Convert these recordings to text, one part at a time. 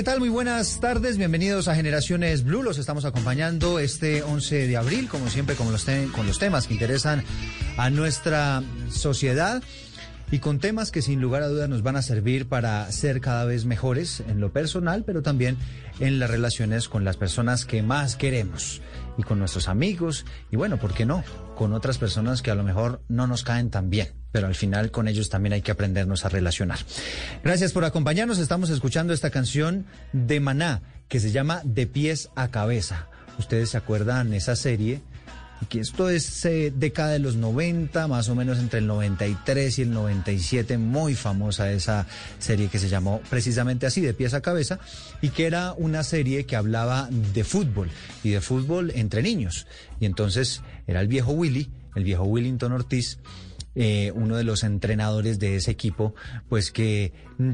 ¿Qué tal? Muy buenas tardes, bienvenidos a Generaciones Blue. Los estamos acompañando este 11 de abril, como siempre, con los, con los temas que interesan a nuestra sociedad y con temas que sin lugar a dudas nos van a servir para ser cada vez mejores en lo personal, pero también en las relaciones con las personas que más queremos y con nuestros amigos y bueno, ¿por qué no? Con otras personas que a lo mejor no nos caen tan bien pero al final con ellos también hay que aprendernos a relacionar. Gracias por acompañarnos. Estamos escuchando esta canción de Maná que se llama De pies a cabeza. Ustedes se acuerdan esa serie que esto es eh, década de los 90, más o menos entre el 93 y el 97, muy famosa esa serie que se llamó precisamente así, de pies a cabeza, y que era una serie que hablaba de fútbol y de fútbol entre niños. Y entonces era el viejo Willy, el viejo Willington Ortiz, eh, uno de los entrenadores de ese equipo, pues que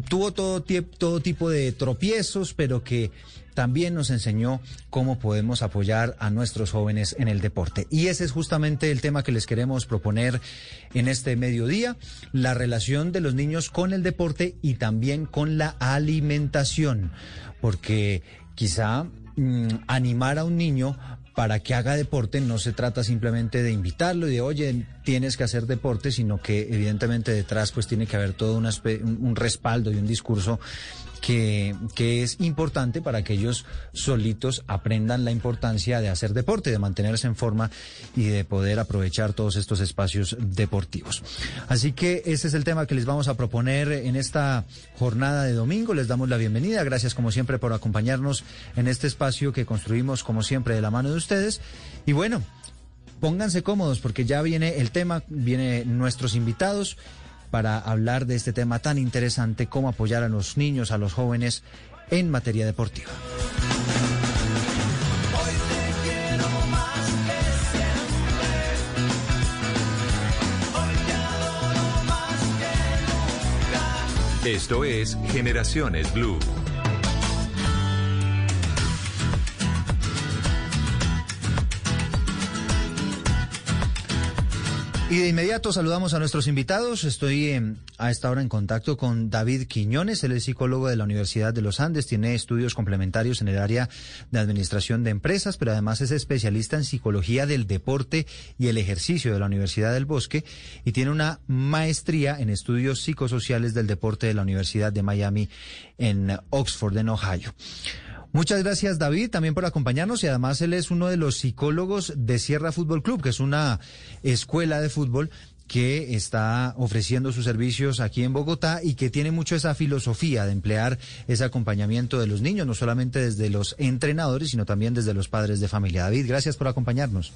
tuvo todo, todo tipo de tropiezos, pero que también nos enseñó cómo podemos apoyar a nuestros jóvenes en el deporte. Y ese es justamente el tema que les queremos proponer en este mediodía, la relación de los niños con el deporte y también con la alimentación, porque quizá mm, animar a un niño para que haga deporte no se trata simplemente de invitarlo y de, oye, tienes que hacer deporte, sino que evidentemente detrás pues tiene que haber todo un respaldo y un discurso que, que, es importante para que ellos solitos aprendan la importancia de hacer deporte, de mantenerse en forma y de poder aprovechar todos estos espacios deportivos. Así que ese es el tema que les vamos a proponer en esta jornada de domingo. Les damos la bienvenida. Gracias como siempre por acompañarnos en este espacio que construimos como siempre de la mano de ustedes. Y bueno, pónganse cómodos porque ya viene el tema, vienen nuestros invitados para hablar de este tema tan interesante, cómo apoyar a los niños, a los jóvenes en materia deportiva. Esto es Generaciones Blue. Y de inmediato saludamos a nuestros invitados. Estoy em, a esta hora en contacto con David Quiñones, él es psicólogo de la Universidad de los Andes, tiene estudios complementarios en el área de administración de empresas, pero además es especialista en psicología del deporte y el ejercicio de la Universidad del Bosque y tiene una maestría en estudios psicosociales del deporte de la Universidad de Miami en Oxford, en Ohio. Muchas gracias David también por acompañarnos y además él es uno de los psicólogos de Sierra Fútbol Club, que es una escuela de fútbol que está ofreciendo sus servicios aquí en Bogotá y que tiene mucho esa filosofía de emplear ese acompañamiento de los niños, no solamente desde los entrenadores, sino también desde los padres de familia. David, gracias por acompañarnos.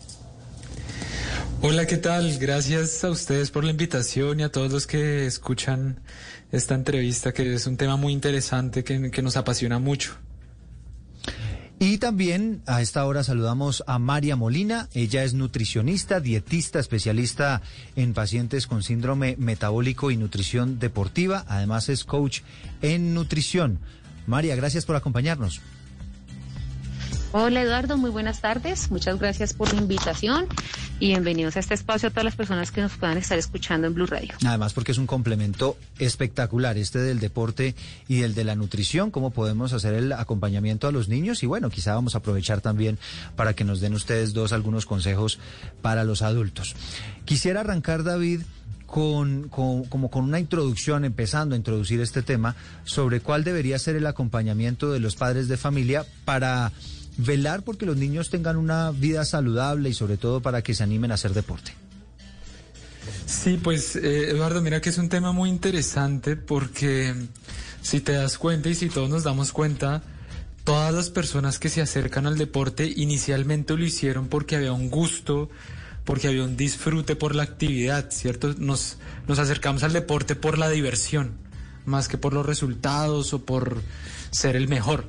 Hola, ¿qué tal? Gracias a ustedes por la invitación y a todos los que escuchan esta entrevista, que es un tema muy interesante que, que nos apasiona mucho. Y también a esta hora saludamos a María Molina. Ella es nutricionista, dietista, especialista en pacientes con síndrome metabólico y nutrición deportiva. Además es coach en nutrición. María, gracias por acompañarnos. Hola Eduardo, muy buenas tardes. Muchas gracias por la invitación y bienvenidos a este espacio a todas las personas que nos puedan estar escuchando en Blue Radio. Además porque es un complemento espectacular este del deporte y del de la nutrición, cómo podemos hacer el acompañamiento a los niños y bueno, quizá vamos a aprovechar también para que nos den ustedes dos algunos consejos para los adultos. Quisiera arrancar David con, como con una introducción, empezando a introducir este tema, sobre cuál debería ser el acompañamiento de los padres de familia para velar porque los niños tengan una vida saludable y sobre todo para que se animen a hacer deporte. Sí, pues eh, Eduardo, mira que es un tema muy interesante porque si te das cuenta y si todos nos damos cuenta, todas las personas que se acercan al deporte inicialmente lo hicieron porque había un gusto, porque había un disfrute por la actividad, ¿cierto? Nos, nos acercamos al deporte por la diversión, más que por los resultados o por ser el mejor.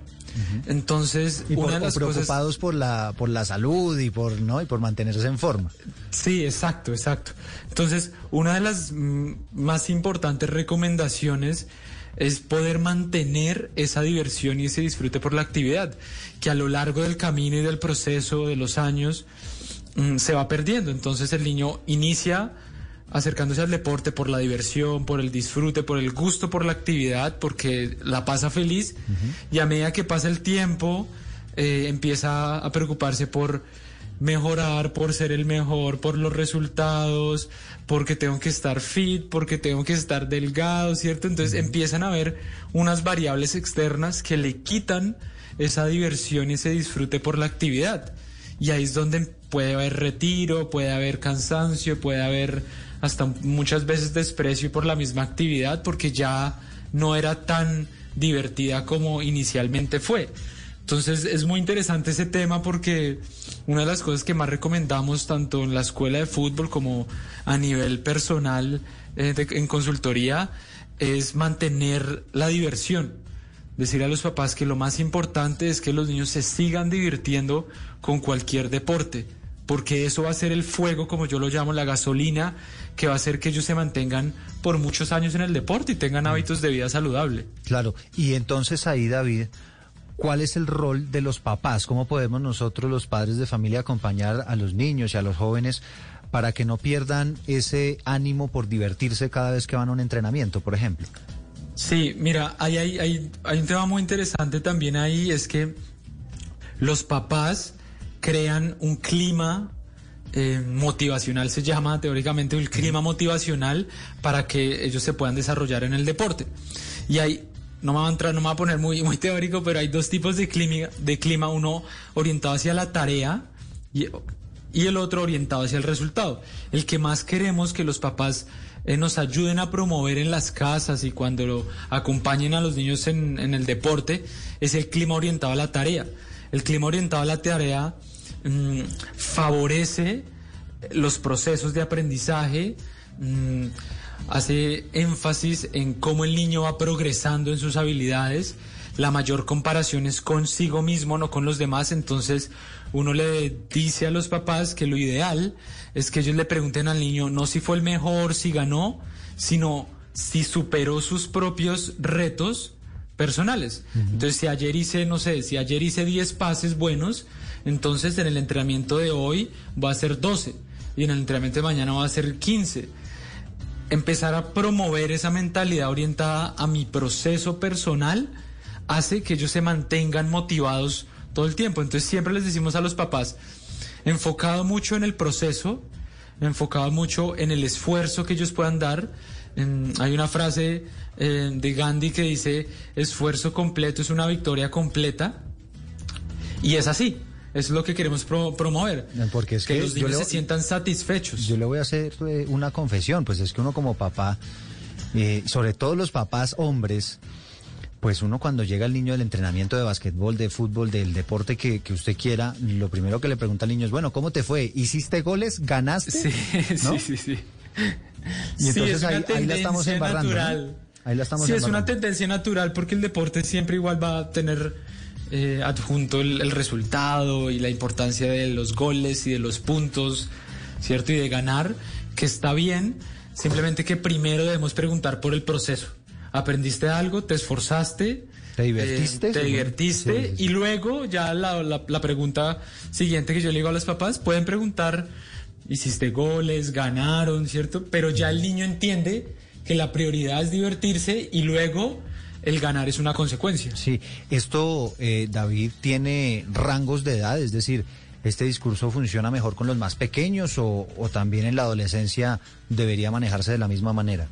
Entonces, y una de las preocupados por la por la salud y por no y por mantenerse en forma. Sí, exacto, exacto. Entonces, una de las mm, más importantes recomendaciones es poder mantener esa diversión y ese disfrute por la actividad, que a lo largo del camino y del proceso de los años mm, se va perdiendo. Entonces el niño inicia acercándose al deporte por la diversión, por el disfrute, por el gusto por la actividad, porque la pasa feliz y a medida que pasa el tiempo eh, empieza a preocuparse por mejorar, por ser el mejor, por los resultados, porque tengo que estar fit, porque tengo que estar delgado, ¿cierto? Entonces empiezan a haber unas variables externas que le quitan esa diversión y ese disfrute por la actividad. Y ahí es donde puede haber retiro, puede haber cansancio, puede haber hasta muchas veces desprecio por la misma actividad porque ya no era tan divertida como inicialmente fue. Entonces es muy interesante ese tema porque una de las cosas que más recomendamos tanto en la escuela de fútbol como a nivel personal eh, en consultoría es mantener la diversión. Decir a los papás que lo más importante es que los niños se sigan divirtiendo con cualquier deporte porque eso va a ser el fuego, como yo lo llamo, la gasolina, que va a hacer que ellos se mantengan por muchos años en el deporte y tengan hábitos de vida saludable. Claro, y entonces ahí, David, ¿cuál es el rol de los papás? ¿Cómo podemos nosotros, los padres de familia, acompañar a los niños y a los jóvenes para que no pierdan ese ánimo por divertirse cada vez que van a un entrenamiento, por ejemplo? Sí, mira, hay, hay, hay, hay un tema muy interesante también ahí, es que los papás crean un clima eh, motivacional, se llama teóricamente el clima motivacional para que ellos se puedan desarrollar en el deporte. Y hay, no me va a entrar, no me va a poner muy, muy teórico, pero hay dos tipos de clima, de clima, uno orientado hacia la tarea y, el otro orientado hacia el resultado. El que más queremos que los papás eh, nos ayuden a promover en las casas y cuando lo acompañen a los niños en, en el deporte es el clima orientado a la tarea. El clima orientado a la tarea Mm, favorece los procesos de aprendizaje, mm, hace énfasis en cómo el niño va progresando en sus habilidades, la mayor comparación es consigo mismo, no con los demás, entonces uno le dice a los papás que lo ideal es que ellos le pregunten al niño no si fue el mejor, si ganó, sino si superó sus propios retos personales. Entonces, si ayer hice, no sé, si ayer hice 10 pases buenos, entonces en el entrenamiento de hoy va a ser 12 y en el entrenamiento de mañana va a ser 15. Empezar a promover esa mentalidad orientada a mi proceso personal hace que ellos se mantengan motivados todo el tiempo. Entonces siempre les decimos a los papás, enfocado mucho en el proceso, enfocado mucho en el esfuerzo que ellos puedan dar. Hay una frase eh, de Gandhi que dice, esfuerzo completo es una victoria completa. Y es así. es lo que queremos promover. Porque es que, los niños se sientan satisfechos. Yo le voy a hacer eh, una confesión, pues es que uno como papá, eh, sobre todo los papás hombres, pues uno cuando llega el niño del entrenamiento de básquetbol, de fútbol, del deporte que, usted quiera, lo primero que le pregunta al niño es, bueno, ¿cómo te fue? ¿Hiciste goles? ¿Ganaste? Sí, sí, sí, sí. Y entonces ahí, la estamos embarrando. Ahí la estamos sí, es una tendencia natural porque el deporte siempre igual va a tener eh, adjunto el, resultado y la importancia de los goles y de los puntos, ¿cierto? Y de ganar, que está bien, simplemente que primero debemos preguntar por el proceso aprendiste algo, te esforzaste. ¿Te divertiste? Eh, te divertiste y luego ya la, la, pregunta siguiente que yo le digo a los papás, pueden preguntar, hiciste goles, ganaron, ¿cierto? Pero ya el niño entiende que la prioridad es divertirse y luego el ganar es una consecuencia. Sí, esto, eh, David, tiene rangos de edad, es decir, ¿este discurso funciona mejor con los más pequeños o, o también en la adolescencia debería manejarse de la misma manera?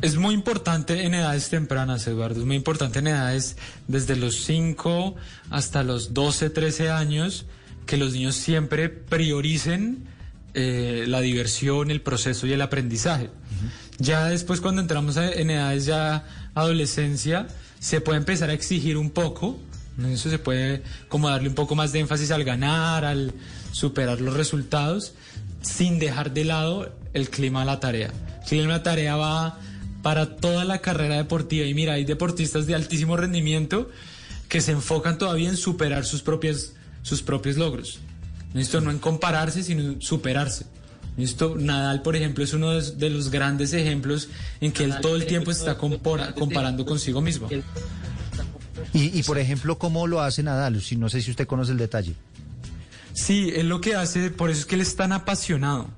Es muy importante en edades tempranas, Eduardo. Es muy importante en edades desde los 5 hasta los 12, 13 años que los niños siempre prioricen eh, la diversión, el proceso y el aprendizaje. Ya después cuando entramos en edades ya adolescencia, se puede empezar a exigir un poco. Eso se puede como darle un poco más de énfasis al ganar, al superar los resultados, sin dejar de lado el clima de la tarea. El clima de la tarea va para toda la carrera deportiva. Y mira, hay deportistas de altísimo rendimiento que se enfocan todavía en superar sus, propias, sus propios logros. Esto no en compararse, sino en superarse. Esto, Nadal, por ejemplo, es uno de, los grandes ejemplos en que él todo el tiempo se está comparando consigo mismo. Y, y, por ejemplo, ¿cómo lo hace Nadal? Si, no sé si usted conoce el detalle. Sí, él lo que hace, por eso es que él es tan apasionado,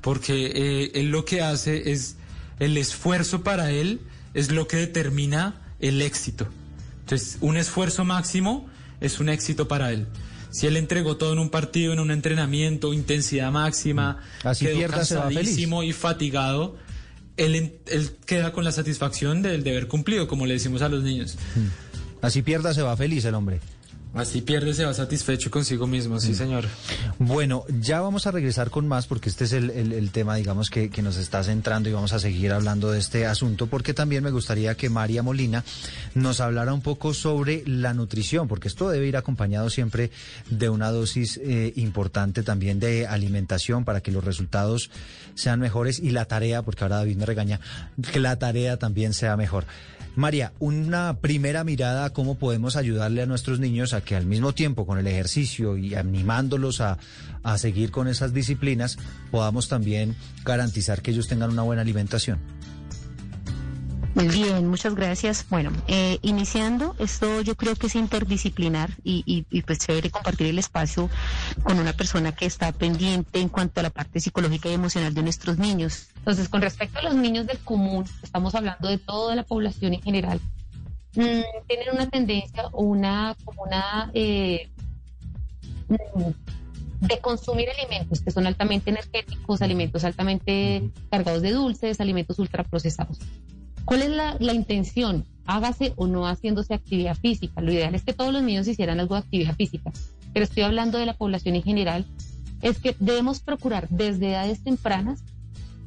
porque eh, él lo que hace es el esfuerzo para él es lo que determina el éxito. Entonces, un esfuerzo máximo es un éxito para él. Si él entregó todo en un partido, en un entrenamiento, intensidad máxima. Así quedó cansadísimo y fatigado, él, él, queda con la satisfacción del deber cumplido, como le decimos a los niños. Mm. Así pierda, se va feliz el hombre. Así pierde, se va satisfecho consigo mismo, sí, mm. señor. Bueno, ya vamos a regresar con más porque este es el, tema, digamos, que, que, nos está centrando y vamos a seguir hablando de este asunto porque también me gustaría que María Molina nos hablara un poco sobre la nutrición, porque esto debe ir acompañado siempre de una dosis eh, importante también de alimentación para que los resultados sean mejores y la tarea, porque ahora David me regaña, que la tarea también sea mejor. María, una primera mirada a cómo podemos ayudarle a nuestros niños a que al mismo tiempo con el ejercicio y animándolos a, a seguir con esas disciplinas, podamos también garantizar que ellos tengan una buena alimentación. Muy bien, muchas gracias. Bueno, eh, iniciando, esto yo creo que es interdisciplinar y, y, y, pues chévere compartir el espacio con una persona que está pendiente en cuanto a la parte psicológica y emocional de nuestros niños. Entonces, con respecto a los niños del común, estamos hablando de toda la población en general, mm, tienen una tendencia o una, como una eh, mm, de consumir alimentos que son altamente energéticos, alimentos altamente cargados de dulces, alimentos ultraprocesados. ¿Cuál es la, intención? Hágase o no haciéndose actividad física. Lo ideal es que todos los niños hicieran algo de actividad física, pero estoy hablando de la población en general. Es que debemos procurar desde edades tempranas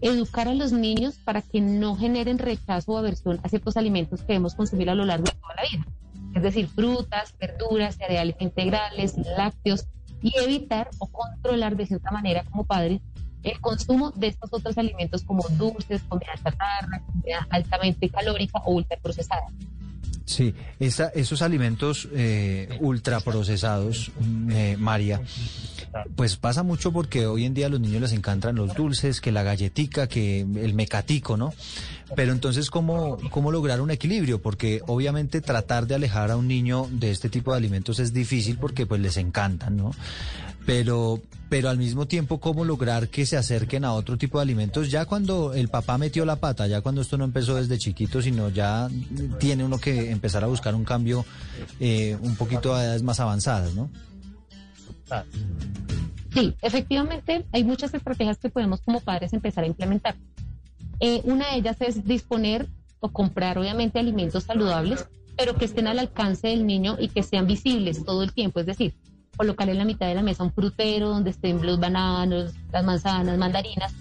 educar a los niños para que no generen rechazo o aversión a ciertos alimentos que debemos consumir a lo largo de toda la vida. Es decir, frutas, verduras, cereales integrales, lácteos, y evitar o controlar de cierta manera como padres el consumo de estos otros alimentos como dulces, comida chatarra, comida altamente calórica o ultraprocesada. Sí, esos alimentos eh, ultraprocesados, mm, eh, María, pues pasa mucho porque hoy en día a los niños les encantan los dulces, que la galletica, que el mecatico, ¿no? Pero entonces, ¿cómo, ¿cómo lograr un equilibrio? Porque obviamente tratar de alejar a un niño de este tipo de alimentos es difícil porque pues les encantan, ¿no? Pero, pero al mismo tiempo, ¿cómo lograr que se acerquen a otro tipo de alimentos? Ya cuando el papá metió la pata, ya cuando esto no empezó desde chiquito, sino ya tiene uno que empezar a buscar un cambio eh, un poquito a edades más avanzadas, ¿no? Sí, efectivamente, hay muchas estrategias que podemos como padres empezar a implementar. Eh, una de ellas es disponer o comprar, obviamente, alimentos saludables, pero que estén al alcance del niño y que sean visibles todo el tiempo. Es decir, colocar en la mitad de la mesa un frutero donde estén los bananos, las manzanas, mandarinas,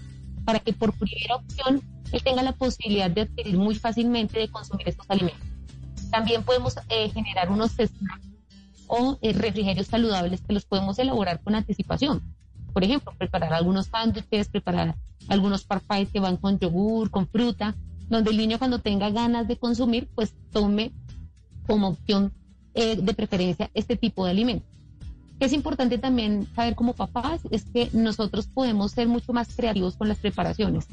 para que por primera opción él tenga la posibilidad de adquirir muy fácilmente de consumir estos alimentos. También podemos eh, generar unos snacks o eh, refrigerios saludables que los podemos elaborar con anticipación. Por ejemplo, preparar algunos sándwiches, preparar algunos parfaits que van con yogur, con fruta, donde el niño cuando tenga ganas de consumir, pues tome como opción eh, de preferencia este tipo de alimentos. Es importante también saber como papás es que nosotros podemos ser mucho más creativos con las preparaciones.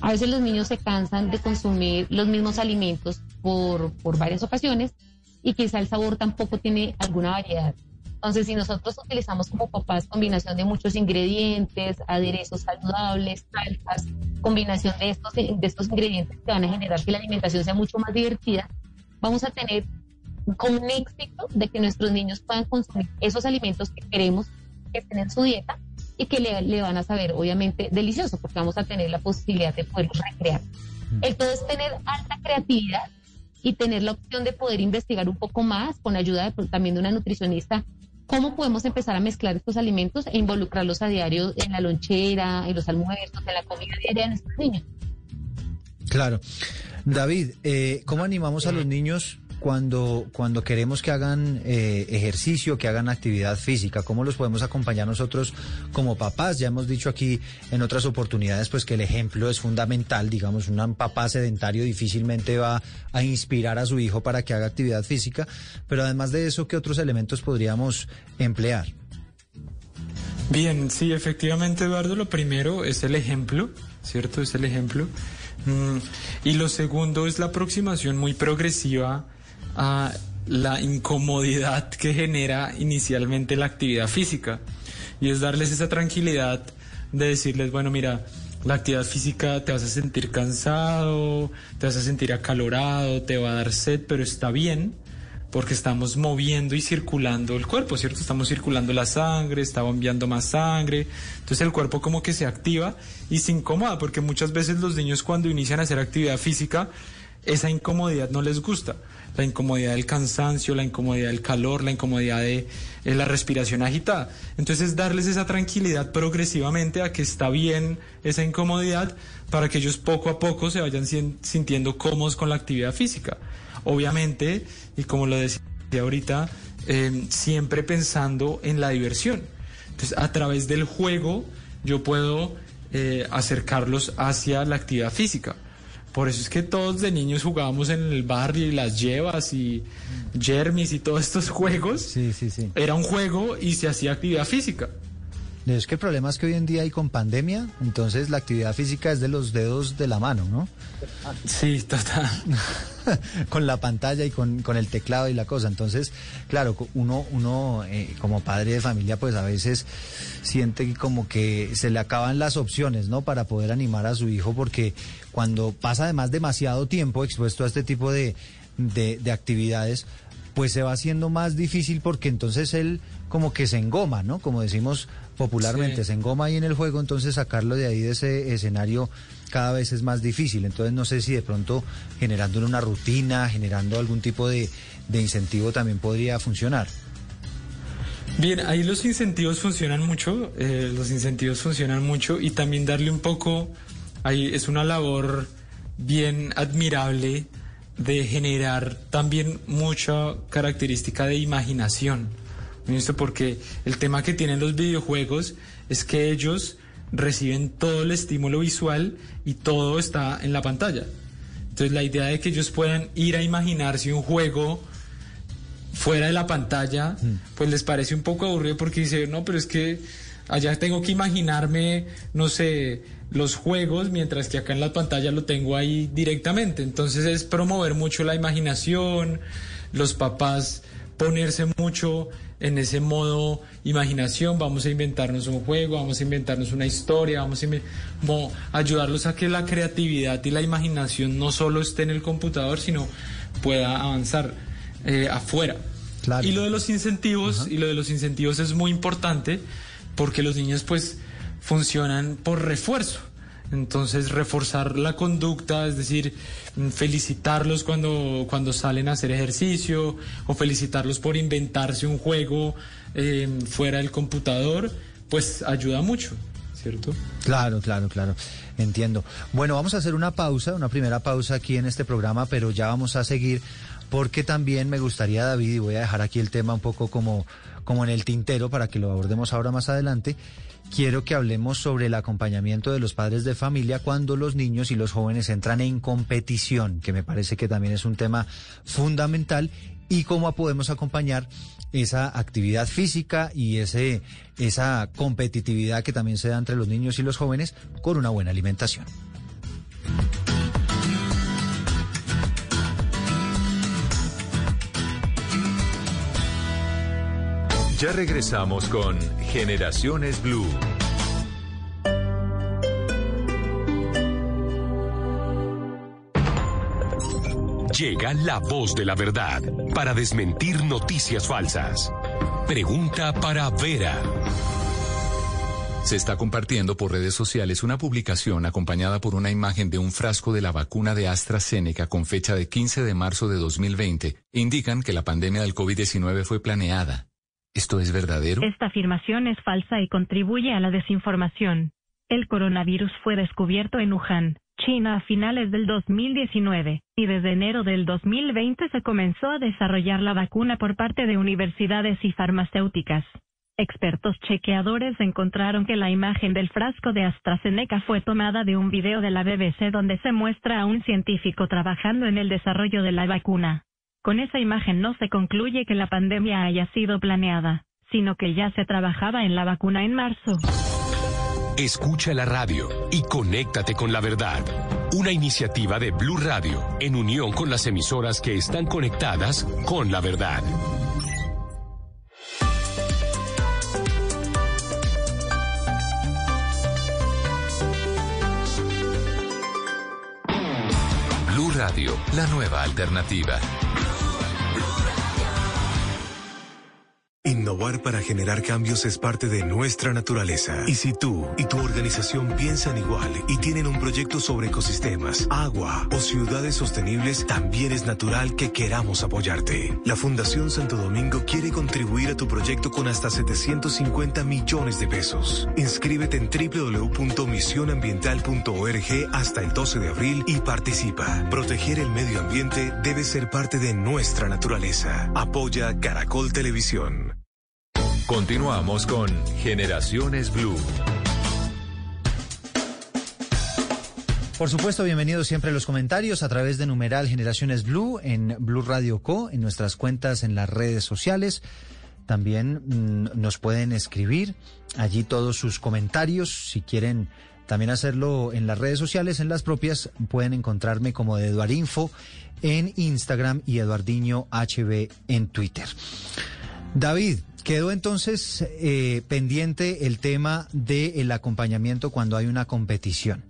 A veces los niños se cansan de consumir los mismos alimentos por, por varias ocasiones y quizá el sabor tampoco tiene alguna variedad. Entonces, si nosotros utilizamos como papás combinación de muchos ingredientes, aderezos saludables, salsas, combinación de estos, de estos ingredientes que van a generar que la alimentación sea mucho más divertida, vamos a tener con un éxito de que nuestros niños puedan consumir esos alimentos que queremos que estén en su dieta y que le, van a saber, obviamente, delicioso, porque vamos a tener la posibilidad de poderlos recrear. Mm. El todo es tener alta creatividad y tener la opción de poder investigar un poco más con ayuda también de una nutricionista cómo podemos empezar a mezclar estos alimentos e involucrarlos a diario en la lonchera, en los almuerzos, en la comida diaria de nuestros niños. Claro. David, eh, ¿cómo animamos a los niños cuando, cuando queremos que hagan eh, ejercicio, que hagan actividad física? ¿Cómo los podemos acompañar nosotros como papás? Ya hemos dicho aquí en otras oportunidades pues que el ejemplo es fundamental. Digamos, un papá sedentario difícilmente va a inspirar a su hijo para que haga actividad física. Pero además de eso, ¿qué otros elementos podríamos emplear? Bien, sí, efectivamente, Eduardo, lo primero es el ejemplo, ¿cierto? Es el ejemplo. Mm, y lo segundo es la aproximación muy progresiva a la incomodidad que genera inicialmente la actividad física. Y es darles esa tranquilidad de decirles, bueno, mira, la actividad física te vas a sentir cansado, te vas a sentir acalorado, te va a dar sed, pero está bien porque estamos moviendo y circulando el cuerpo, ¿cierto? Estamos circulando la sangre, está bombeando más sangre, entonces el cuerpo como que se activa y se incomoda, porque muchas veces los niños cuando inician a hacer actividad física, esa incomodidad no les gusta la incomodidad del cansancio, la incomodidad del calor, la incomodidad de eh, la respiración agitada. Entonces darles esa tranquilidad progresivamente a que está bien esa incomodidad para que ellos poco a poco se vayan sintiendo cómodos con la actividad física. Obviamente, y como lo decía ahorita, em, siempre pensando en la diversión. Entonces a través del juego yo puedo eh, acercarlos hacia la actividad física. Por eso es que todos de niños jugábamos en el barrio y las llevas y Jermis y todos estos juegos. Sí, sí, sí. Era un juego y se hacía actividad física. Es que el problema es que hoy en día hay con pandemia, entonces la actividad física es de los dedos de la mano, ¿no? Sí, total. con la pantalla y con, el teclado y la cosa. Entonces, claro, uno, uno eh, como padre de familia, pues a veces siente como que se le acaban las opciones, ¿no? Para poder animar a su hijo, porque cuando pasa además demasiado tiempo expuesto a este tipo de, de, actividades, pues se va haciendo más difícil porque entonces él como que se engoma, ¿no? Como decimos popularmente, se engoma ahí en el juego, entonces sacarlo de ahí de ese escenario cada vez es más difícil. Entonces no sé si de pronto generando una rutina, generando algún tipo de, incentivo también podría funcionar. Bien, ahí los incentivos funcionan mucho, eh, los incentivos funcionan mucho y también darle un poco, ahí es una labor bien admirable de generar también mucha característica de imaginación. ¿Listo? Porque el tema que tienen los videojuegos es que ellos reciben todo el estímulo visual y todo está en la pantalla. Entonces la idea de que ellos puedan ir a imaginarse un juego fuera de la pantalla, mm. pues les parece un poco aburrido porque dicen, no, pero es que allá tengo que imaginarme, no sé, los juegos, mientras que acá en la pantalla lo tengo ahí directamente. Entonces es promover mucho la imaginación, los papás ponerse mucho en ese modo imaginación, vamos a inventarnos un juego, vamos a inventarnos una historia, vamos a ayudarlos a que la creatividad y la imaginación no solo esté en el computador, sino pueda avanzar eh, afuera. Y lo de los incentivos, y lo de los incentivos es muy importante porque los niños pues funcionan por refuerzo. Entonces, reforzar la conducta, es decir, felicitarlos cuando, cuando salen a hacer ejercicio o felicitarlos por inventarse un juego eh, fuera del computador, pues ayuda mucho, ¿cierto? Claro, claro, claro. Entiendo. Bueno, vamos a hacer una pausa, una primera pausa aquí en este programa, pero ya vamos a seguir porque también me gustaría, David, y voy a dejar aquí el tema un poco como, como en el tintero para que lo abordemos ahora más adelante quiero que hablemos sobre el acompañamiento de los padres de familia cuando los niños y los jóvenes entran en competición, que me parece que también es un tema fundamental, y cómo podemos acompañar esa actividad física y ese, esa competitividad que también se da entre los niños y los jóvenes con una buena alimentación. Ya regresamos con Generaciones Blue. Llega la voz de la verdad para desmentir noticias falsas. Pregunta para Vera. Se está compartiendo por redes sociales una publicación acompañada por una imagen de un frasco de la vacuna de AstraZeneca con fecha de 15 de marzo de 2020. Indican que la pandemia del COVID-19 fue planeada ¿Esto es verdadero? Esta afirmación es falsa y contribuye a la desinformación. El coronavirus fue descubierto en Wuhan, China a finales del 2019, y desde enero del 2020 se comenzó a desarrollar la vacuna por parte de universidades y farmacéuticas. Expertos chequeadores encontraron que la imagen del frasco de AstraZeneca fue tomada de un video de la BBC donde se muestra a un científico trabajando en el desarrollo de la vacuna. Con esa imagen no se concluye que la pandemia haya sido planeada, sino que ya se trabajaba en la vacuna en marzo. Escucha la radio y conéctate con la verdad. Una iniciativa de Blue Radio en unión con las emisoras que están conectadas con la verdad. Blue Radio, la nueva alternativa. Innovar para generar cambios es parte de nuestra naturaleza. Y si tú y tu organización piensan igual y tienen un proyecto sobre ecosistemas, agua o ciudades sostenibles, también es natural que queramos apoyarte. La Fundación Santo Domingo quiere contribuir a tu proyecto con hasta 750 millones de pesos. Inscríbete en www.misionambiental.org hasta el 12 de abril y participa. Proteger el medio ambiente debe ser parte de nuestra naturaleza. Apoya Caracol Televisión. Continuamos con Generaciones Blue. Por supuesto, bienvenidos siempre a los comentarios a través de numeral Generaciones Blue en Blue Radio Co, en nuestras cuentas en las redes sociales. También mm, nos pueden escribir allí todos sus comentarios. Si quieren también hacerlo en las redes sociales, en las propias, pueden encontrarme como de Eduardinfo en Instagram y Eduardiño HB en Twitter. David, Quedó entonces eh, pendiente el tema del acompañamiento cuando hay una competición.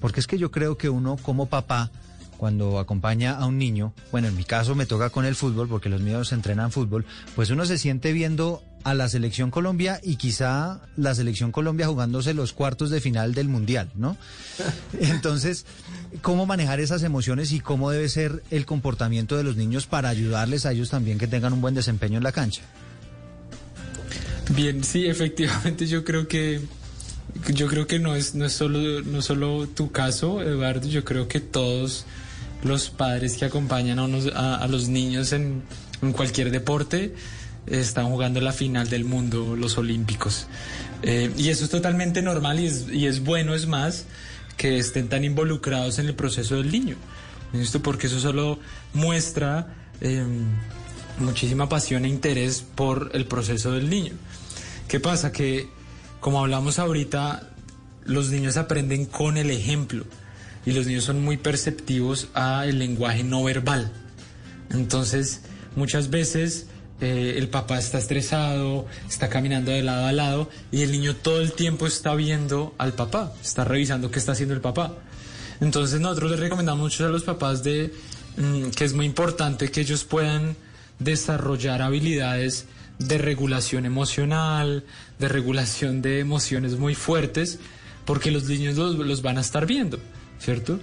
Porque es que yo creo que uno como papá, cuando acompaña a un niño, bueno, en mi caso me toca con el fútbol, porque los míos entrenan fútbol, pues uno se siente viendo a la selección Colombia y quizá la selección Colombia jugándose los cuartos de final del Mundial, ¿no? Entonces, ¿cómo manejar esas emociones y cómo debe ser el comportamiento de los niños para ayudarles a ellos también que tengan un buen desempeño en la cancha? Bien, sí, efectivamente yo creo que yo creo que no es no es solo no solo tu caso, Eduardo, yo creo que todos los padres que acompañan a, a, los niños en, cualquier deporte están jugando la final del mundo, los olímpicos. Eh, y eso es totalmente normal y es, y es bueno, es más, que estén tan involucrados en el proceso del niño. Esto porque eso solo muestra em, muchísima pasión e interés por el proceso del niño. ¿Qué pasa? Que, como hablamos ahorita, los niños aprenden con el ejemplo y los niños son muy perceptivos al lenguaje no verbal. Entonces, muchas veces eh, el papá está estresado, está caminando de lado a lado y el niño todo el tiempo está viendo al papá, está revisando qué está haciendo el papá. Entonces nosotros les recomendamos mucho a los papás de mm, que es muy importante que ellos puedan desarrollar habilidades de regulación emocional, de regulación de emociones muy fuertes, porque los niños los, los van a estar viendo, ¿cierto?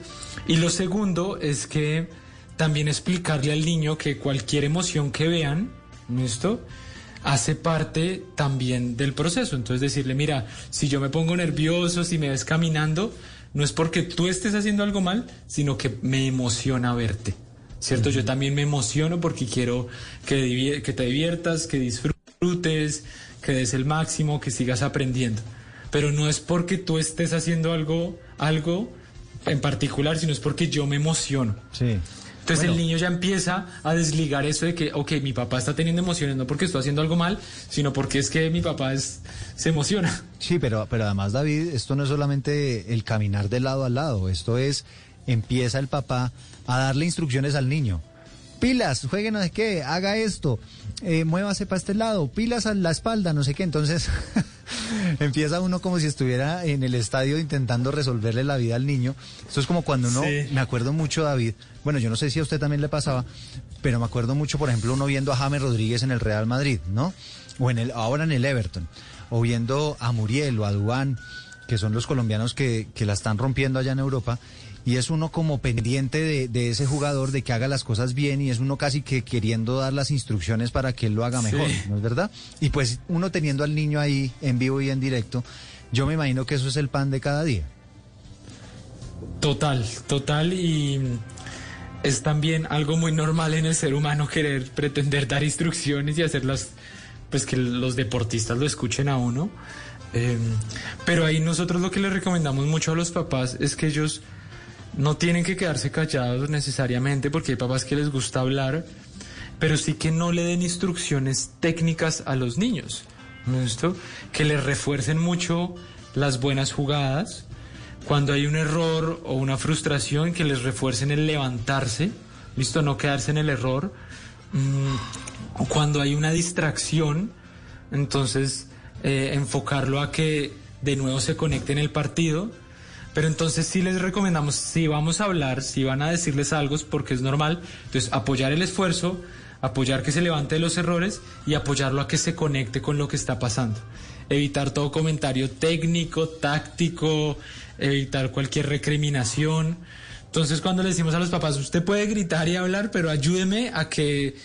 Y lo segundo es que también explicarle al niño que cualquier emoción que vean, ¿listo? hace parte también del proceso. Entonces decirle, mira, si yo me pongo nervioso, si me ves caminando, no es porque tú estés haciendo algo mal, sino que me emociona verte. ¿Cierto? Yo también me emociono porque quiero que, que te diviertas, que disfrutes, que des el máximo, que sigas aprendiendo. Pero no es porque tú estés haciendo algo, algo en particular, sino es porque yo me emociono. Sí. Entonces el niño ya empieza a desligar eso de que, ok, mi papá está teniendo emociones no porque estoy haciendo algo mal, sino porque es que mi papá es, se emociona. Sí, pero, pero además David, esto no es solamente el caminar de lado a lado, esto es, empieza el papá a darle instrucciones al niño. Pilas, juegue no sé qué, haga esto, eh, muévase para este lado, pilas a la espalda, no sé qué. Entonces empieza uno como si estuviera en el estadio intentando resolverle la vida al niño. Esto es como cuando uno, me acuerdo mucho David, bueno, yo no sé si a usted también le pasaba, pero me acuerdo mucho, por ejemplo, uno viendo a James Rodríguez en el Real Madrid, ¿no? O en el, ahora en el Everton, o viendo a Muriel o a Dubán, que son los colombianos que, que la están rompiendo allá en Europa y es uno como pendiente de, ese jugador de que haga las cosas bien y es uno casi que queriendo dar las instrucciones para que él lo haga mejor, ¿no es verdad? Y pues uno teniendo al niño ahí en vivo y en directo, yo me imagino que eso es el pan de cada día. Total, total y es también algo muy normal en el ser humano querer pretender dar instrucciones y hacerlas, pues que los deportistas lo escuchen a uno. Em, pero ahí nosotros lo que le recomendamos mucho a los papás es que ellos no tienen que quedarse callados necesariamente porque hay papás que les gusta hablar, pero sí que no le den instrucciones técnicas a los niños. ¿Listo? Que les refuercen mucho las buenas jugadas. Cuando hay un error o una frustración, que les refuercen el levantarse. ¿Listo? No quedarse en el error. Mm, cuando hay una distracción, entonces eh, enfocarlo a que de nuevo se conecte en el partido pero entonces sí les recomendamos, si vamos a hablar, si van a decirles algo, porque es normal, entonces apoyar el esfuerzo, apoyar que se levante de los errores y apoyarlo a que se conecte con lo que está pasando. Evitar todo comentario técnico, táctico, evitar cualquier recriminación. Entonces cuando le decimos a los papás, usted puede gritar y hablar, pero ayúdeme a que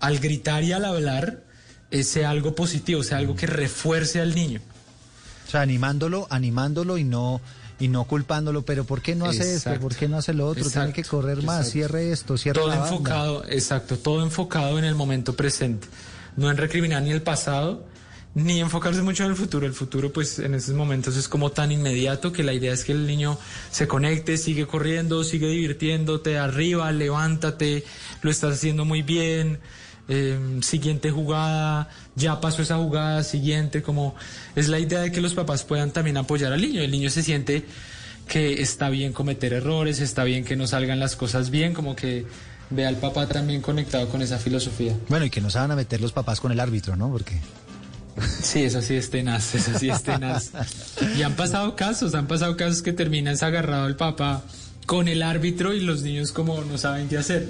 al gritar y al hablar eh, sea algo positivo, sea algo que refuerce al niño. O sea, animándolo, animándolo y no y no culpándolo, pero ¿por qué no hace esto? ¿Por qué no hace lo otro? Tiene que correr más, cierre esto, cierre todo la enfocado, exacto, todo enfocado en el momento presente, no en recriminar ni el pasado, ni enfocarse mucho en el futuro. El futuro, pues, en esos momentos es como tan inmediato que la idea es que el niño se conecte, sigue corriendo, sigue divirtiéndote, arriba, levántate, lo estás haciendo muy bien. Em, siguiente jugada, ya pasó esa jugada, siguiente, como es la idea de que los papás puedan también apoyar al niño. El niño se siente que está bien cometer errores, está bien que no salgan las cosas bien, como que ve al papá también conectado con esa filosofía. Bueno, y que no se van a meter los papás con el árbitro, ¿no? Porque... Sí, eso sí es tenaz, eso sí es tenaz. Y han pasado casos, han pasado casos que terminas agarrado al papá con el árbitro y los niños como no saben qué hacer.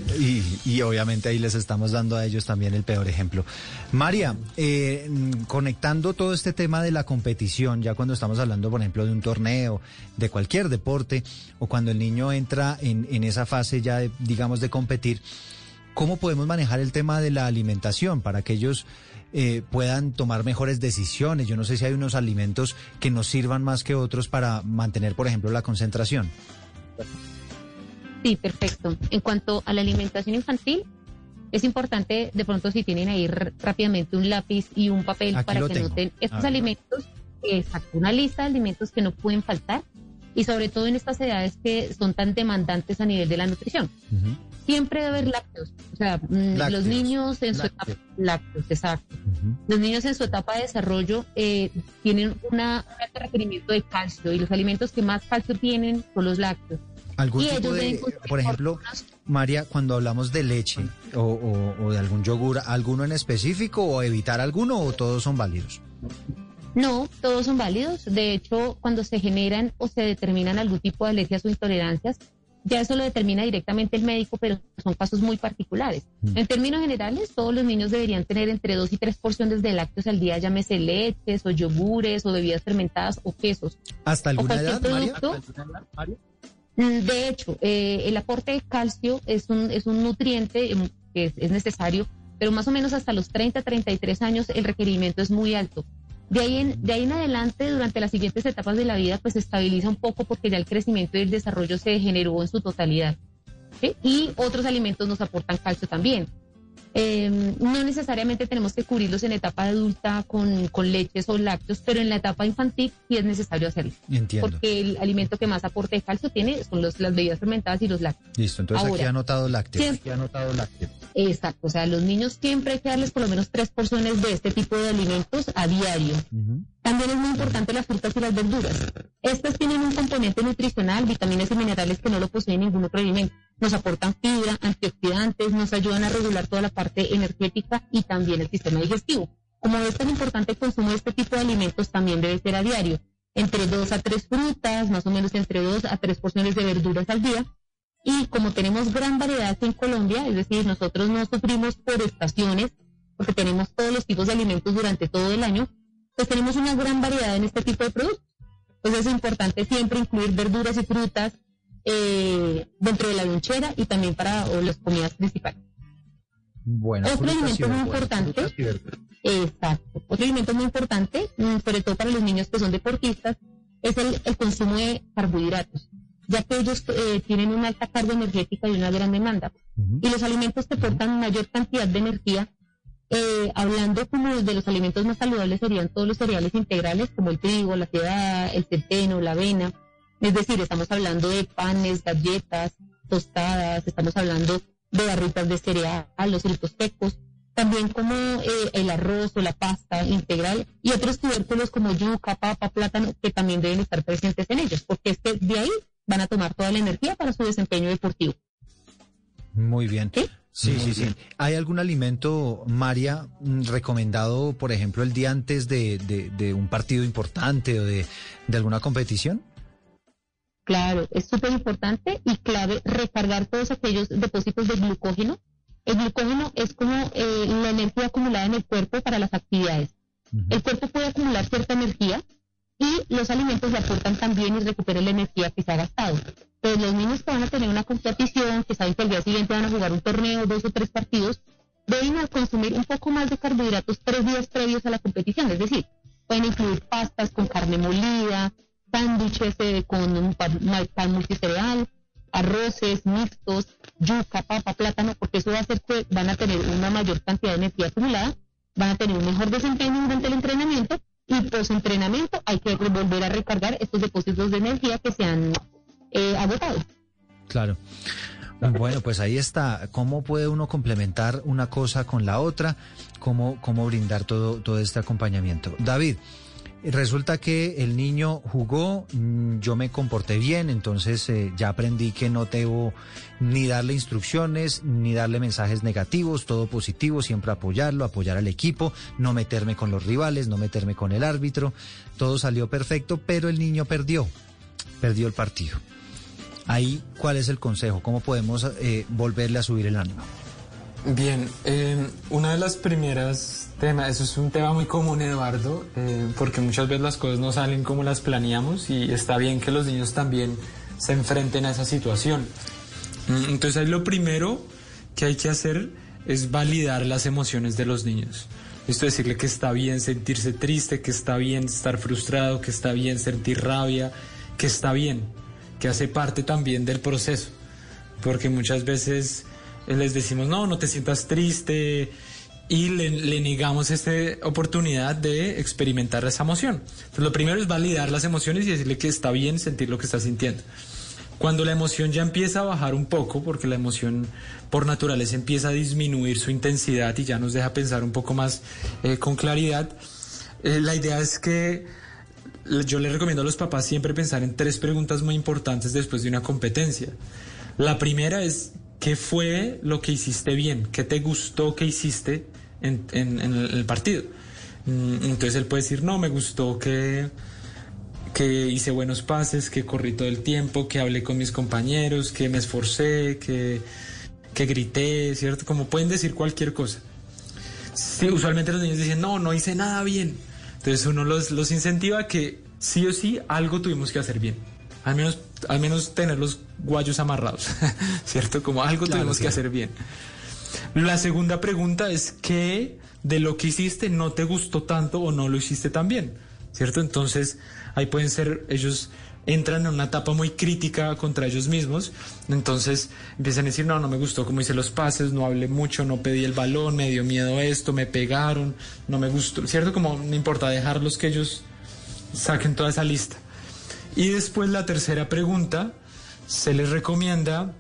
Y, obviamente ahí les estamos dando a ellos también el peor ejemplo. María, eh, conectando todo este tema de la competición, ya cuando estamos hablando, por ejemplo, de un torneo, de cualquier deporte, o cuando el niño entra en, esa fase ya, de, digamos, de competir, ¿cómo podemos manejar el tema de la alimentación para que ellos... Eh, puedan tomar mejores decisiones. Yo no sé si hay unos alimentos que nos sirvan más que otros para mantener, por ejemplo, la concentración. Sí, perfecto. En cuanto a la alimentación infantil, es importante de pronto si tienen ahí rápidamente un lápiz y un papel para que noten estos alimentos, exacto, una lista de alimentos que no pueden faltar y sobre todo en estas edades que son tan demandantes a nivel de la nutrición. Siempre debe haber lácteos, o sea, mm, los niños en su etapa, lácteos, exacto. Los niños en su etapa de desarrollo eh, tienen una, un alto requerimiento de calcio y los alimentos que más calcio tienen son los lácteos. ¿Algún tipo de, por ejemplo, María, cuando hablamos de leche o, de algún yogur, ¿alguno en específico o evitar alguno o todos son válidos? No, todos son válidos. De hecho, cuando se generan o se determinan algún tipo de alergias o intolerancias, ya eso lo determina directamente el médico, pero son casos muy particulares. En términos generales, todos los niños deberían tener entre dos y tres porciones de lácteos al día, llámese leches o yogures o bebidas fermentadas o quesos. ¿Hasta alguna o edad, María? Mm, de hecho, eh, el aporte de calcio es un, es un nutriente em, que es, necesario, pero más o menos hasta los 30, 33 años el requerimiento es muy alto. De ahí, en, de ahí en adelante, durante las siguientes etapas de la vida, pues se estabiliza un poco porque ya el crecimiento y el desarrollo se generó en su totalidad. Y otros alimentos nos aportan calcio también. Em, no necesariamente tenemos que cubrirlos en etapa adulta con, con, leches o lácteos, pero en la etapa infantil sí es necesario hacerlo. Entiendo. Porque el alimento que más aporte de calcio tiene son los, las bebidas fermentadas y los lácteos. Listo, entonces aquí ha anotado lácteos. Aquí ha anotado lácteos. Exacto, o sea, a los niños siempre hay que darles por lo menos tres porciones de este tipo de alimentos a diario. También es muy importante las frutas y las verduras. Estas tienen un componente nutricional, vitaminas y minerales que no lo posee ningún otro alimento. Nos aportan fibra, antioxidantes, nos ayudan a regular toda la parte energética y también el sistema digestivo. Como es tan importante el consumo de este tipo de alimentos, también debe ser a diario. Entre dos a tres frutas, más o menos entre dos a tres porciones de verduras al día. Y como tenemos gran variedad en Colombia, es decir, nosotros no sufrimos por estaciones, porque tenemos todos los tipos de alimentos durante todo el año, pues tenemos una gran variedad en este tipo de productos. Entonces es importante siempre incluir verduras y frutas eh, dentro de la lonchera y también para las comidas principales. Bueno, otro alimento muy importante, exacto, otro alimento muy importante, mm, sobre todo para los niños que son deportistas, es el, consumo de carbohidratos, ya que ellos eh, tienen una alta carga energética y una gran demanda. Y los alimentos que aportan mayor cantidad de energía eh, hablando como de los alimentos más saludables serían todos los cereales integrales como el trigo, la cebada, el centeno, la avena. Es decir, estamos hablando de panes, galletas, tostadas, estamos hablando de barritas de cereal, los frutos secos, también como eh, el arroz o la pasta integral y otros tubérculos como yuca, papa, plátano, que también deben estar presentes en ellos, porque es que de ahí van a tomar toda la energía para su desempeño deportivo. Muy bien. Sí, sí, sí. ¿Hay algún alimento, María, mm, recomendado, por ejemplo, el día antes de, un partido importante o de, alguna competición? Claro, es súper importante y clave recargar todos aquellos depósitos de glucógeno. El glucógeno es como eh, la energía acumulada en el cuerpo para las actividades. El cuerpo puede acumular cierta energía y los alimentos le aportan también y recuperan la energía que se ha gastado. Entonces los niños que van a tener una competición, que saben que al día siguiente van a jugar un torneo, dos o tres partidos, deben consumir un poco más de carbohidratos tres días previos a la competición. Es decir, pueden incluir pastas con carne molida, sándwiches eh, con un pan, multicereal, arroces mixtos, yuca, papa, plátano, porque eso va a hacer que van a tener una mayor cantidad de energía acumulada, van a tener un mejor desempeño durante el entrenamiento y post entrenamiento hay que volver a recargar estos depósitos de energía que se han eh, agotado. Claro. Bueno, pues ahí está. ¿Cómo puede uno complementar una cosa con la otra? ¿Cómo, cómo brindar todo, todo este acompañamiento? David, resulta que el niño jugó, mm, yo me comporté bien, entonces eh, ya aprendí que no debo ni darle instrucciones, ni darle mensajes negativos, todo positivo, siempre apoyarlo, apoyar al equipo, no meterme con los rivales, no meterme con el árbitro. Todo salió perfecto, pero el niño perdió, perdió el partido. Ahí, ¿cuál es el consejo? ¿Cómo podemos eh, volverle a subir el ánimo? Bien, eh, una de las primeras temas, eso es un tema muy común, Eduardo, eh, porque muchas veces las cosas no salen como las planeamos y está bien que los niños también se enfrenten a esa situación. Mm, entonces ahí lo primero que hay que hacer es validar las emociones de los niños. Esto es decirle que está bien sentirse triste, que está bien estar frustrado, que está bien sentir rabia, que está bien que hace parte también del proceso, porque muchas veces les decimos, no, no te sientas triste, y le, negamos esta oportunidad de experimentar esa emoción. Entonces, lo primero es validar las emociones y decirle que está bien sentir lo que está sintiendo. Cuando la emoción ya empieza a bajar un poco, porque la emoción por naturaleza empieza a disminuir su intensidad y ya nos deja pensar un poco más eh, con claridad, eh, la idea es que yo le recomiendo a los papás siempre pensar en tres preguntas muy importantes después de una competencia. La primera es, ¿qué fue lo que hiciste bien? ¿Qué te gustó que hiciste en, el partido? Mm, entonces él puede decir, no, me gustó que, que hice buenos pases, que corrí todo el tiempo, que hablé con mis compañeros, que me esforcé, que, que grité, ¿cierto? Como pueden decir cualquier cosa. Sí, usualmente los niños dicen, no, no hice nada bien. Entonces uno los, los incentiva que sí o sí algo tuvimos que hacer bien. Al menos, al menos tener los guayos amarrados, ¿cierto? Como algo tuvimos que hacer bien. La segunda pregunta es qué de lo que hiciste no te gustó tanto o no lo hiciste tan bien, ¿cierto? Entonces ahí pueden ser, ellos entran en una etapa muy crítica contra ellos mismos, entonces empiezan a decir, no, no me gustó como hice los pases, no hablé mucho, no pedí el balón, me dio miedo esto, me pegaron, no me gustó, ¿cierto? Como no importa dejarlos que ellos saquen toda esa lista. Y después la tercera pregunta, se les recomienda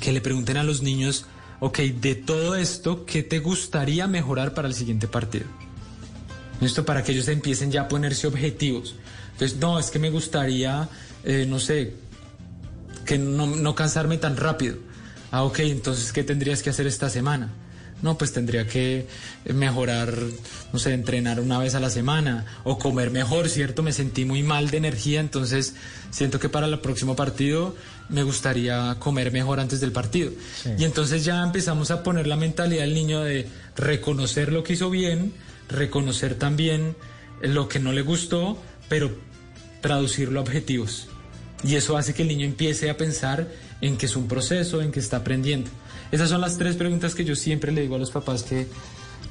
que le pregunten a los niños, ok, de todo esto, ¿qué te gustaría mejorar para el siguiente partido? Esto para que ellos empiecen ya a ponerse objetivos. Entonces, no, es que me gustaría, eh, no sé, que no, no cansarme tan rápido. Ah, ok, entonces, ¿qué tendrías que hacer esta semana? No, pues tendría que mejorar, no sé, entrenar una vez a la semana o comer mejor, ¿cierto? Me sentí muy mal de energía, entonces siento que para el próximo partido me gustaría comer mejor antes del partido. Y entonces ya empezamos a poner la mentalidad del niño de reconocer lo que hizo bien, reconocer también lo que no le gustó, pero traducirlo a objetivos. Y eso hace que el niño empiece a pensar en que es un proceso, en que está aprendiendo. Esas son las tres preguntas que yo siempre le digo a los papás que,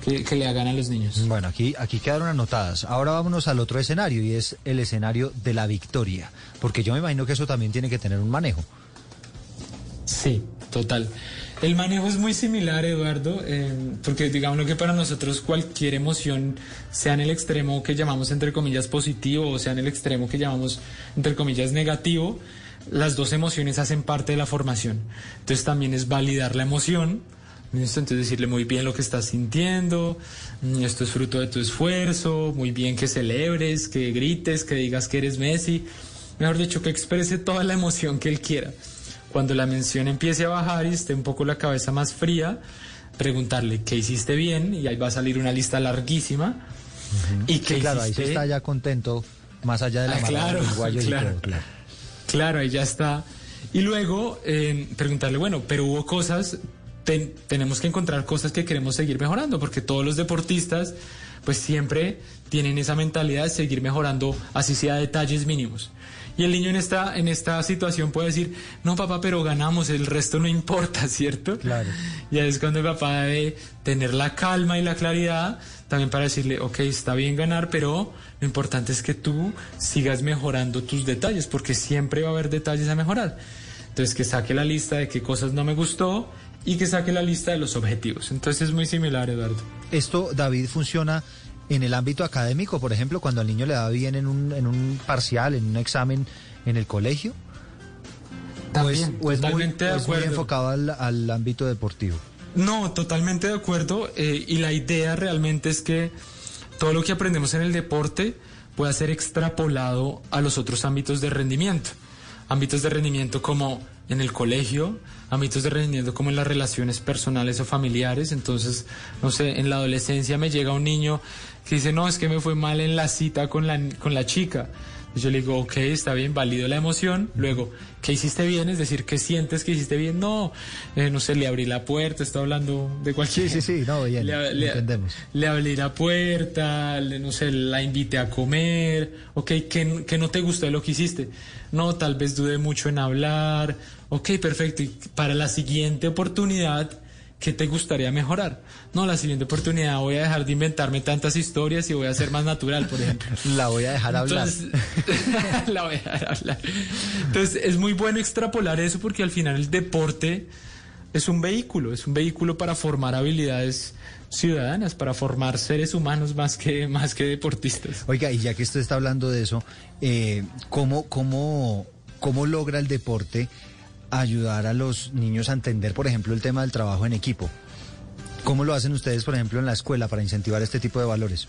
que, le hagan a los niños. Bueno, aquí, aquí quedaron anotadas. Ahora vámonos al otro escenario y es el escenario de la victoria, porque yo me imagino que eso también tiene que tener un manejo. Sí, total. El manejo es muy similar, Eduardo, eh, porque digamos que para nosotros cualquier emoción, sea en el extremo que llamamos entre comillas positivo o sea en el extremo que llamamos entre comillas negativo, las dos emociones hacen parte de la formación. Entonces también es validar la emoción, entonces decirle muy bien lo que estás sintiendo, mm, esto es fruto de tu esfuerzo, muy bien que celebres, que grites, que digas que eres Messi, mejor dicho, que exprese toda la emoción que él quiera. Cuando la mención empiece a bajar y esté un poco la cabeza más fría, preguntarle qué hiciste bien y ahí va a salir una lista larguísima. Y que claro, ahí se está ya contento, más allá de la ah, claro, claro. Claro. Claro, ahí ya está. Y luego eh, preguntarle, bueno, pero hubo cosas, tenemos que encontrar cosas que queremos seguir mejorando, porque todos los deportistas pues siempre tienen esa mentalidad de seguir mejorando, así sea detalles mínimos. Y el niño en esta, en esta situación puede decir, no papá, pero ganamos, el resto no importa, ¿cierto? Claro. Y ahí es cuando el papá debe tener la calma y la claridad también para decirle, ok, está bien ganar, pero lo importante es que tú sigas mejorando tus detalles, porque siempre va a haber detalles a mejorar. Entonces, que saque la lista de qué cosas no me gustó y que saque la lista de los objetivos. Entonces, es muy similar, Eduardo. Esto, David, funciona en el ámbito académico, por ejemplo, cuando al niño le da bien en un, en un parcial, en un examen en el colegio. También, o es, muy, enfocado al, ámbito deportivo. No, totalmente de acuerdo. Eh, y la idea realmente es que todo lo que aprendemos en el deporte pueda ser extrapolado a los otros ámbitos de rendimiento. Ámbitos de rendimiento como en el colegio, ámbitos de rendimiento como en las relaciones personales o familiares. Entonces, no sé, en la adolescencia me llega un niño que dice, no, es que me fue mal en la cita con la, con la chica. Yo le digo, ok, está bien, válido la emoción. Luego, ¿qué hiciste bien? Es decir, ¿qué sientes que hiciste bien? No, eh, no sé, le abrí la puerta, está hablando de cualquier... Sí, sí, sí, no, bien, le, entendemos. Le abrí la puerta, no sé, la invité a comer. Ok, ¿qué, ¿qué no te gustó de lo que hiciste? No, tal vez dudé mucho en hablar. Ok, perfecto. Y para la siguiente oportunidad ¿qué te gustaría mejorar? No, la siguiente oportunidad voy a dejar de inventarme tantas historias y voy a ser más natural, por ejemplo. La voy a dejar hablar. la voy a dejar hablar. Entonces, es muy bueno extrapolar eso porque al final el deporte es un vehículo, es un vehículo para formar habilidades ciudadanas, para formar seres humanos más que, más que deportistas. Oiga, y ya que usted está hablando de eso, eh, ¿cómo, cómo, ¿cómo logra el deporte ayudar a los niños a entender, por ejemplo, el tema del trabajo en equipo. ¿Cómo lo hacen ustedes, por ejemplo, en la escuela para incentivar este tipo de valores?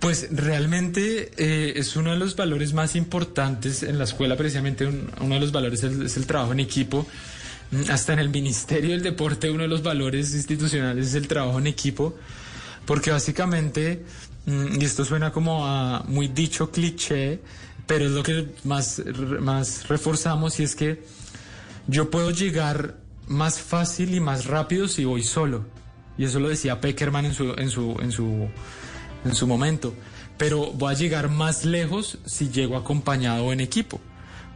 Pues realmente eh, es uno de los valores más importantes en la escuela, precisamente uno de los valores es, el trabajo en equipo. Mm, hasta en el Ministerio del Deporte uno de los valores institucionales es el trabajo en equipo, porque básicamente, mm, y esto suena como a muy dicho cliché, pero es lo que más, más reforzamos y es que yo puedo llegar más fácil y más rápido si voy solo. Y eso lo decía Peckerman en su, en su, en su, en su momento. Pero voy a llegar más lejos si llego acompañado en equipo,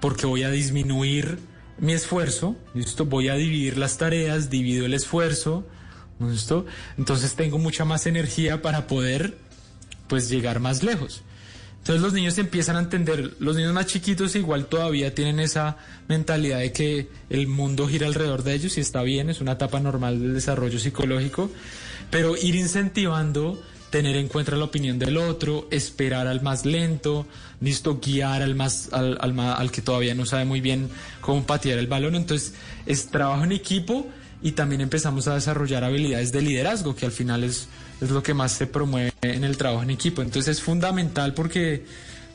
porque voy a disminuir mi esfuerzo, ¿listo? Voy a dividir las tareas, divido el esfuerzo. Entonces tengo mucha más energía para poder, pues, llegar más lejos. Entonces los niños empiezan a entender, los niños más chiquitos igual todavía tienen esa mentalidad de que el mundo gira alrededor de ellos y está bien, es una etapa normal del desarrollo psicológico, pero ir incentivando, tener en cuenta la opinión del otro, esperar al más lento, listo, guiar al más, al, al, al que todavía no sabe muy bien cómo patear el balón, entonces es trabajo en equipo y también empezamos a desarrollar habilidades de liderazgo, que al final es es lo que más se promueve en el trabajo en equipo. Entonces es fundamental porque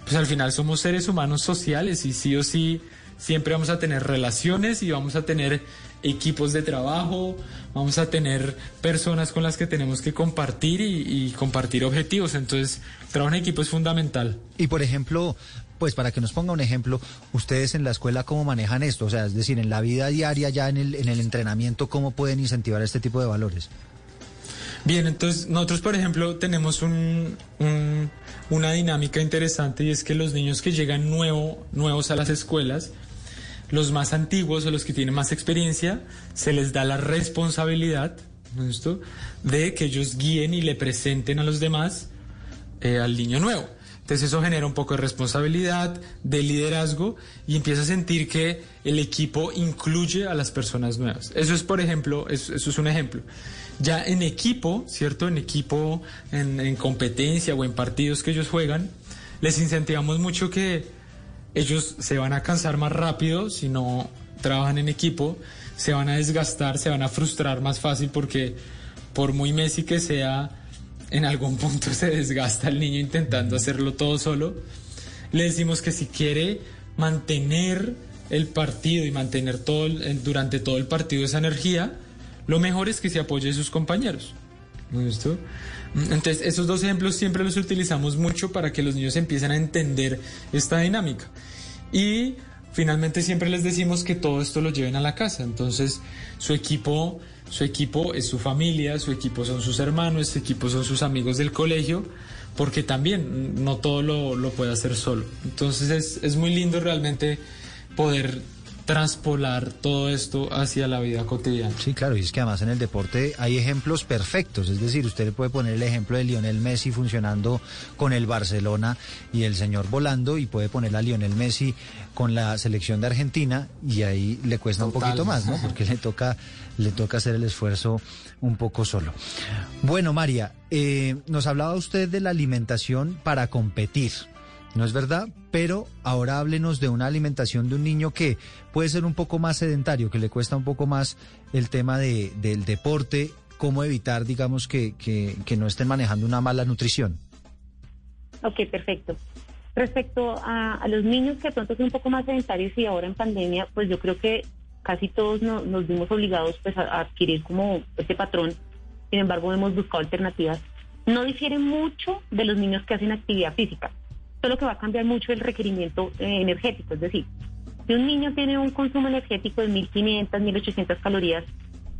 pues al final somos seres humanos sociales y sí o sí siempre vamos a tener relaciones y vamos a tener equipos de trabajo, vamos a tener personas con las que tenemos que compartir y, compartir objetivos. Entonces, trabajo en equipo es fundamental. Y por ejemplo, pues para que nos ponga un ejemplo, ustedes en la escuela cómo manejan esto, o sea, es decir, en la vida diaria, ya en el, en el entrenamiento, ¿cómo pueden incentivar este tipo de valores? Bien, entonces nosotros, por ejemplo, tenemos un, una dinámica interesante y es que los niños que llegan nuevo, nuevos a las escuelas, los más antiguos o los que tienen más experiencia, se les da la responsabilidad de que ellos guíen y le presenten a los demás eh, al niño nuevo. Entonces eso genera un poco de responsabilidad, de liderazgo y empieza a sentir que el equipo incluye a las personas nuevas. Eso es, por ejemplo, eso es un ejemplo. Ya en equipo, ¿cierto? En equipo, en, competencia o en partidos que ellos juegan, les incentivamos mucho que ellos se van a cansar más rápido si no trabajan en equipo, se van a desgastar, se van a frustrar más fácil porque por muy Messi que sea, en algún punto se desgasta el niño intentando hacerlo todo solo. Le decimos que si quiere mantener el partido y mantener todo durante todo el partido esa energía, lo mejor es que se apoye a sus compañeros. ¿Listo? Entonces, esos dos ejemplos siempre los utilizamos mucho para que los niños empiecen a entender esta dinámica. Y finalmente siempre les decimos que todo esto lo lleven a la casa. Entonces, su equipo, su equipo es su familia, su equipo son sus hermanos, su equipo son sus amigos del colegio, porque también no todo lo, lo puede hacer solo. Entonces, es, es muy lindo realmente poder transpolar todo esto hacia la vida cotidiana. Sí, claro, y es que además en el deporte hay ejemplos perfectos, es decir, usted le puede poner el ejemplo de Lionel Messi funcionando con el Barcelona y el señor volando y puede poner a Lionel Messi con la selección de Argentina y ahí le cuesta un poquito más, ¿no? Porque le toca le toca hacer el esfuerzo un poco solo. Bueno, María, eh, nos hablaba usted de la alimentación para competir. ¿No es verdad? Pero ahora háblenos de una alimentación de un niño que puede ser un poco más sedentario, que le cuesta un poco más el tema de, del deporte, cómo evitar, digamos, que, que, no estén manejando una mala nutrición. Ok, perfecto. Respecto a, los niños que pronto son un poco más sedentarios y ahora en pandemia, pues yo creo que casi todos nos vimos obligados pues, a, adquirir como este patrón. Sin embargo, hemos buscado alternativas. No difiere mucho de los niños que hacen actividad física solo que va a cambiar mucho el requerimiento eh, energético. Es decir, si un niño tiene un consumo energético de 1.500, 1.800 calorías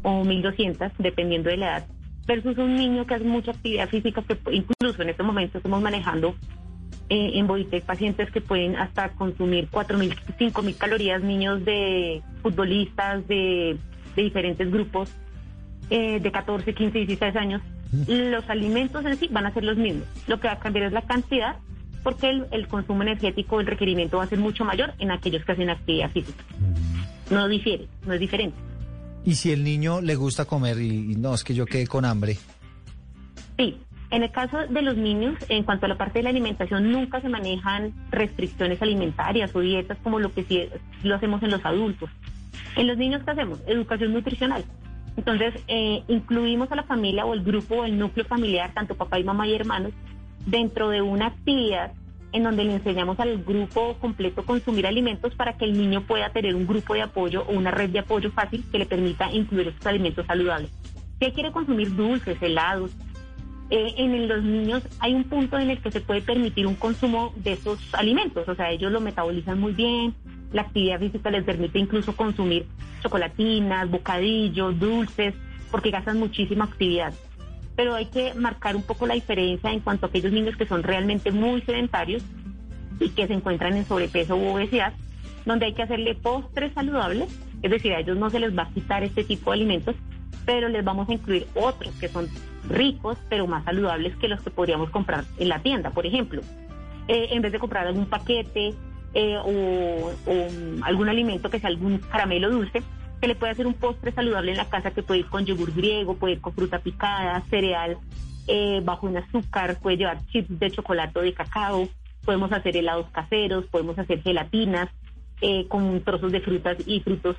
o 1.200, dependiendo de la edad, versus un niño que hace mucha actividad física, que incluso en este momento estamos manejando eh, en Boitec pacientes que pueden hasta consumir 4.000, 5.000 calorías, niños de futbolistas de, diferentes grupos eh, de 14, 15, 16 años. Los alimentos en sí van a ser los mismos. Lo que va a cambiar es la cantidad porque el, consumo energético, el requerimiento va a ser mucho mayor en aquellos que hacen actividad física. No difiere, no es diferente. ¿Y si el niño le gusta comer y, no, es que yo quede con hambre? Sí, en el caso de los niños, en cuanto a la parte de la alimentación, nunca se manejan restricciones alimentarias o dietas como lo que sí lo hacemos en los adultos. En los niños, ¿qué hacemos? Educación nutricional. Entonces, eh, incluimos a la familia o el grupo o el núcleo familiar, tanto papá y mamá y hermanos, dentro de una actividad en donde le enseñamos al grupo completo consumir alimentos para que el niño pueda tener un grupo de apoyo o una red de apoyo fácil que le permita incluir estos alimentos saludables. Si quiere consumir dulces, helados, eh, en los niños hay un punto en el que se puede permitir un consumo de esos alimentos, o sea, ellos lo metabolizan muy bien, la actividad física les permite incluso consumir chocolatinas, bocadillos, dulces, porque gastan muchísima actividad. Pero hay que marcar un poco la diferencia en cuanto a aquellos niños que son realmente muy sedentarios y que se encuentran en sobrepeso u obesidad, donde hay que hacerle postres saludables, es decir, a ellos no se les va a quitar este tipo de alimentos, pero les vamos a incluir otros que son ricos, pero más saludables que los que podríamos comprar en la tienda, por ejemplo. Eh, en vez de comprar algún paquete eh, o, algún alimento que sea algún caramelo dulce, se le puede hacer un postre saludable en la casa que puede ir con yogur griego, puede ir con fruta picada, cereal eh, bajo en azúcar, puede llevar chips de chocolate o de cacao, podemos hacer helados caseros, podemos hacer gelatinas con trozos de frutas y frutos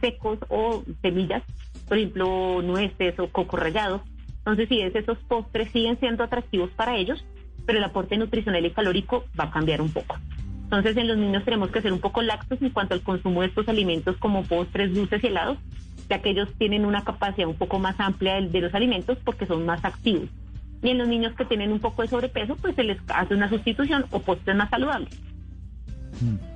secos o semillas, por ejemplo, nueces o coco rallado. Entonces, si es esos postres siguen siendo atractivos para ellos, pero el aporte nutricional y calórico va a cambiar un poco. Entonces, en los niños tenemos que ser un poco laxos en cuanto al consumo de estos alimentos como postres, dulces y helados, ya que ellos tienen una capacidad un poco más amplia de, los alimentos porque son más activos. Y en los niños que tienen un poco de sobrepeso, pues se les hace una sustitución o postres más saludables. Mm.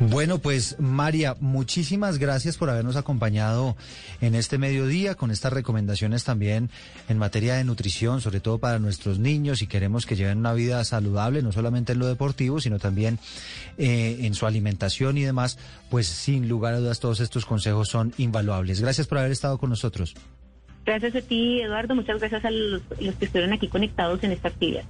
Bueno, pues María, muchísimas gracias por habernos acompañado en este mediodía con estas recomendaciones también en materia de nutrición, sobre todo para nuestros niños y queremos que lleven una vida saludable, no solamente en lo deportivo, sino también eh, en su alimentación y demás, pues sin lugar a dudas todos estos consejos son invaluables. Gracias por haber estado con nosotros. Gracias a ti, Eduardo. Muchas gracias a los, los que estuvieron aquí conectados en esta actividad.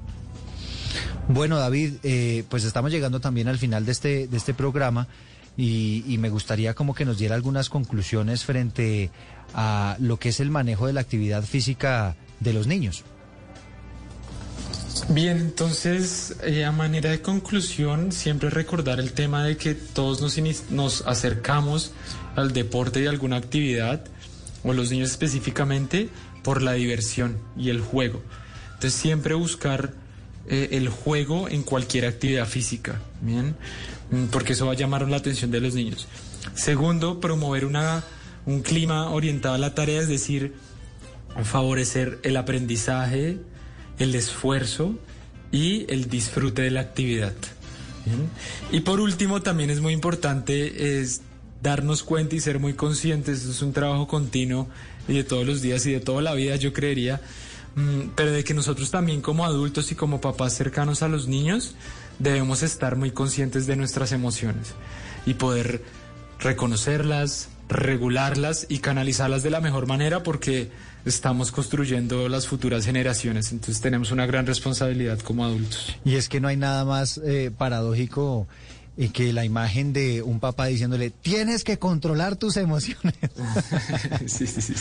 Bueno, David, eh, pues estamos llegando también al final de este, de este programa y, me gustaría como que nos diera algunas conclusiones frente a lo que es el manejo de la actividad física de los niños. Bien, entonces, eh, a manera de conclusión, siempre recordar el tema de que todos nos, nos acercamos al deporte y alguna actividad, o los niños específicamente, por la diversión y el juego. Entonces, siempre buscar eh, el juego en cualquier actividad física, ¿bien? Mm, porque eso va a llamar la atención de los niños. Segundo, promover una, un clima orientado a la tarea, es decir, favorecer el aprendizaje, el esfuerzo y el disfrute de la actividad. Y por último, también es muy importante es darnos cuenta y ser muy conscientes, es un trabajo continuo y de todos los días y de toda la vida, yo creería, pero de que nosotros también como adultos y como papás cercanos a los niños debemos estar muy conscientes de nuestras emociones y poder reconocerlas, regularlas y canalizarlas de la mejor manera porque estamos construyendo las futuras generaciones. Entonces tenemos una gran responsabilidad como adultos. Y es que no hay nada más eh, paradójico y que la imagen de un papá diciéndole, tienes que controlar tus emociones. sí, sí, sí.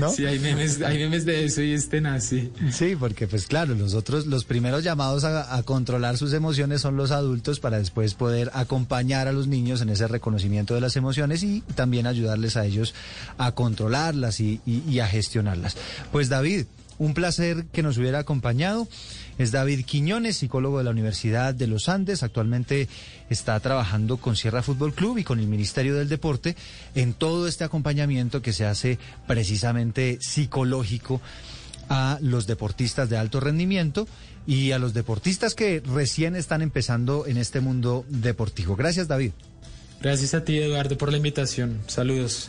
¿No? Sí, hay memes, hay memes de eso y estén así. Sí, porque pues claro, los otros, los primeros llamados a, controlar sus emociones son los adultos para después poder acompañar a los niños en ese reconocimiento de las emociones y también ayudarles a ellos a controlarlas y, y a gestionarlas. Pues David, un placer que nos hubiera acompañado. Es David Quiñones, psicólogo de la Universidad de los Andes. Actualmente está trabajando con Sierra Fútbol Club y con el Ministerio del Deporte en todo este acompañamiento que se hace precisamente psicológico a los deportistas de alto rendimiento y a los deportistas que recién están empezando en este mundo deportivo. Gracias, David. Gracias a ti, Eduardo, por la invitación. Saludos.